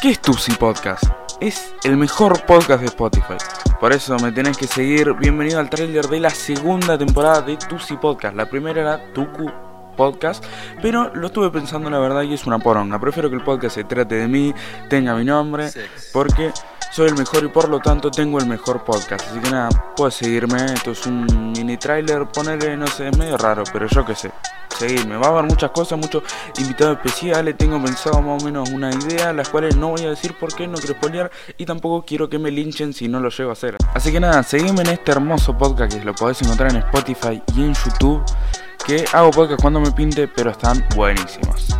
¿Qué es Tusi Podcast? Es el mejor podcast de Spotify. Por eso me tenés que seguir. Bienvenido al tráiler de la segunda temporada de Tusi Podcast. La primera era Tuku Podcast, pero lo estuve pensando la verdad y es una poronga. Prefiero que el podcast se trate de mí, tenga mi nombre, porque soy el mejor y por lo tanto tengo el mejor podcast. Así que nada, puedes seguirme. Esto es un mini trailer, ponerle, no sé, es medio raro, pero yo qué sé. Seguirme, va a haber muchas cosas, muchos invitados especiales. Tengo pensado más o menos una idea, las cuales no voy a decir por qué, no quiero spoilear y tampoco quiero que me linchen si no lo llego a hacer. Así que nada, seguime en este hermoso podcast que lo podés encontrar en Spotify y en YouTube. Que hago podcast cuando me pinte, pero están buenísimos.